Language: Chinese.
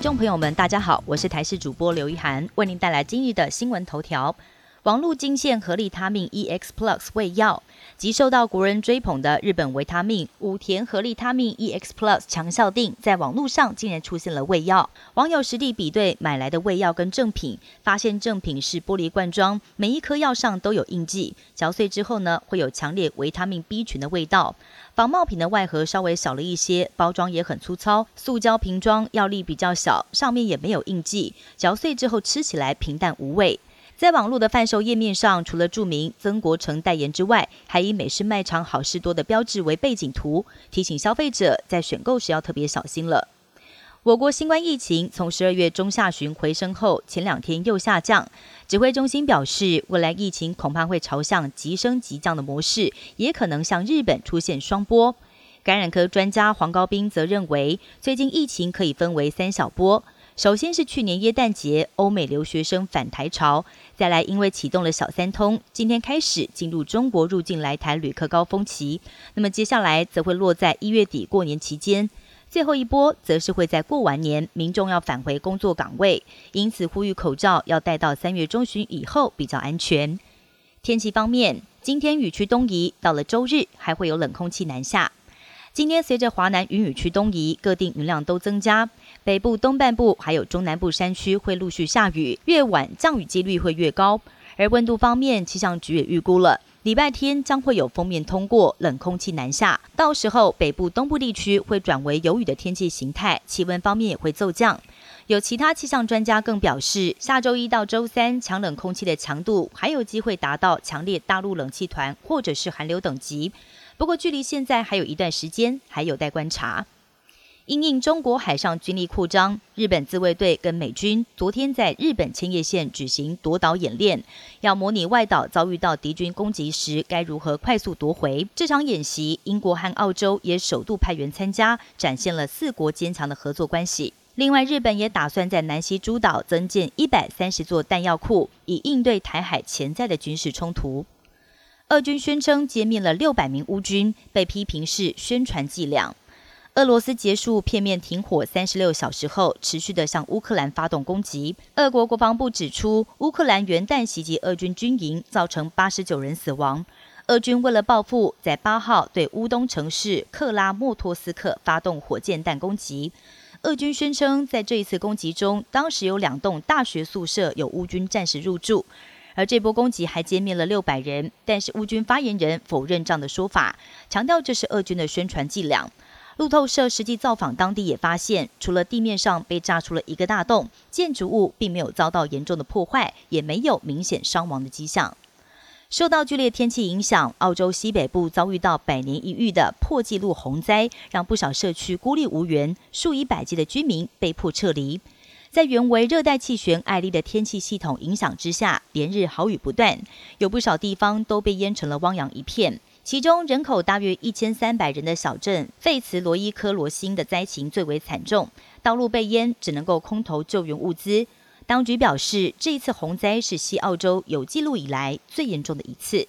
众朋友们，大家好，我是台视主播刘一涵，为您带来今日的新闻头条。网络惊现合利他命 EX Plus 胃药，及受到国人追捧的日本维他命武田合利他命 EX Plus 强效定，在网络上竟然出现了胃药。网友实地比对买来的胃药跟正品，发现正品是玻璃罐装，每一颗药上都有印记，嚼碎之后呢，会有强烈维他命 B 群的味道。仿冒品的外盒稍微小了一些，包装也很粗糙，塑胶瓶装，药力比较小，上面也没有印记，嚼碎之后吃起来平淡无味。在网络的贩售页面上，除了注明曾国成代言之外，还以美式卖场好事多的标志为背景图，提醒消费者在选购时要特别小心了。我国新冠疫情从十二月中下旬回升后，前两天又下降。指挥中心表示，未来疫情恐怕会朝向急升急降的模式，也可能像日本出现双波。感染科专家黄高斌则认为，最近疫情可以分为三小波。首先是去年耶诞节，欧美留学生返台潮；再来，因为启动了小三通，今天开始进入中国入境来台旅客高峰期。那么接下来则会落在一月底过年期间，最后一波则是会在过完年，民众要返回工作岗位，因此呼吁口罩要戴到三月中旬以后比较安全。天气方面，今天雨区东移，到了周日还会有冷空气南下。今天随着华南云雨区东移，各地云量都增加，北部东半部还有中南部山区会陆续下雨，越晚降雨几率会越高。而温度方面，气象局也预估了，礼拜天将会有锋面通过，冷空气南下，到时候北部东部地区会转为有雨的天气形态，气温方面也会骤降。有其他气象专家更表示，下周一到周三强冷空气的强度还有机会达到强烈大陆冷气团或者是寒流等级。不过，距离现在还有一段时间，还有待观察。因应中国海上军力扩张，日本自卫队跟美军昨天在日本千叶县举行夺岛演练，要模拟外岛遭遇到敌军攻击时该如何快速夺回。这场演习，英国和澳洲也首度派员参加，展现了四国坚强的合作关系。另外，日本也打算在南西诸岛增建一百三十座弹药库，以应对台海潜在的军事冲突。俄军宣称歼灭了六百名乌军，被批评是宣传伎俩。俄罗斯结束片面停火三十六小时后，持续的向乌克兰发动攻击。俄国国防部指出，乌克兰元旦袭击俄军军营，造成八十九人死亡。俄军为了报复，在八号对乌东城市克拉莫托斯克发动火箭弹攻击。俄军宣称，在这一次攻击中，当时有两栋大学宿舍有乌军战士入住。而这波攻击还歼灭了六百人，但是乌军发言人否认这样的说法，强调这是俄军的宣传伎俩。路透社实际造访当地也发现，除了地面上被炸出了一个大洞，建筑物并没有遭到严重的破坏，也没有明显伤亡的迹象。受到剧烈天气影响，澳洲西北部遭遇到百年一遇的破纪录洪灾，让不少社区孤立无援，数以百计的居民被迫撤离。在原为热带气旋艾丽的天气系统影响之下，连日好雨不断，有不少地方都被淹成了汪洋一片。其中人口大约一千三百人的小镇费茨罗伊科罗辛的灾情最为惨重，道路被淹，只能够空投救援物资。当局表示，这一次洪灾是西澳洲有记录以来最严重的一次。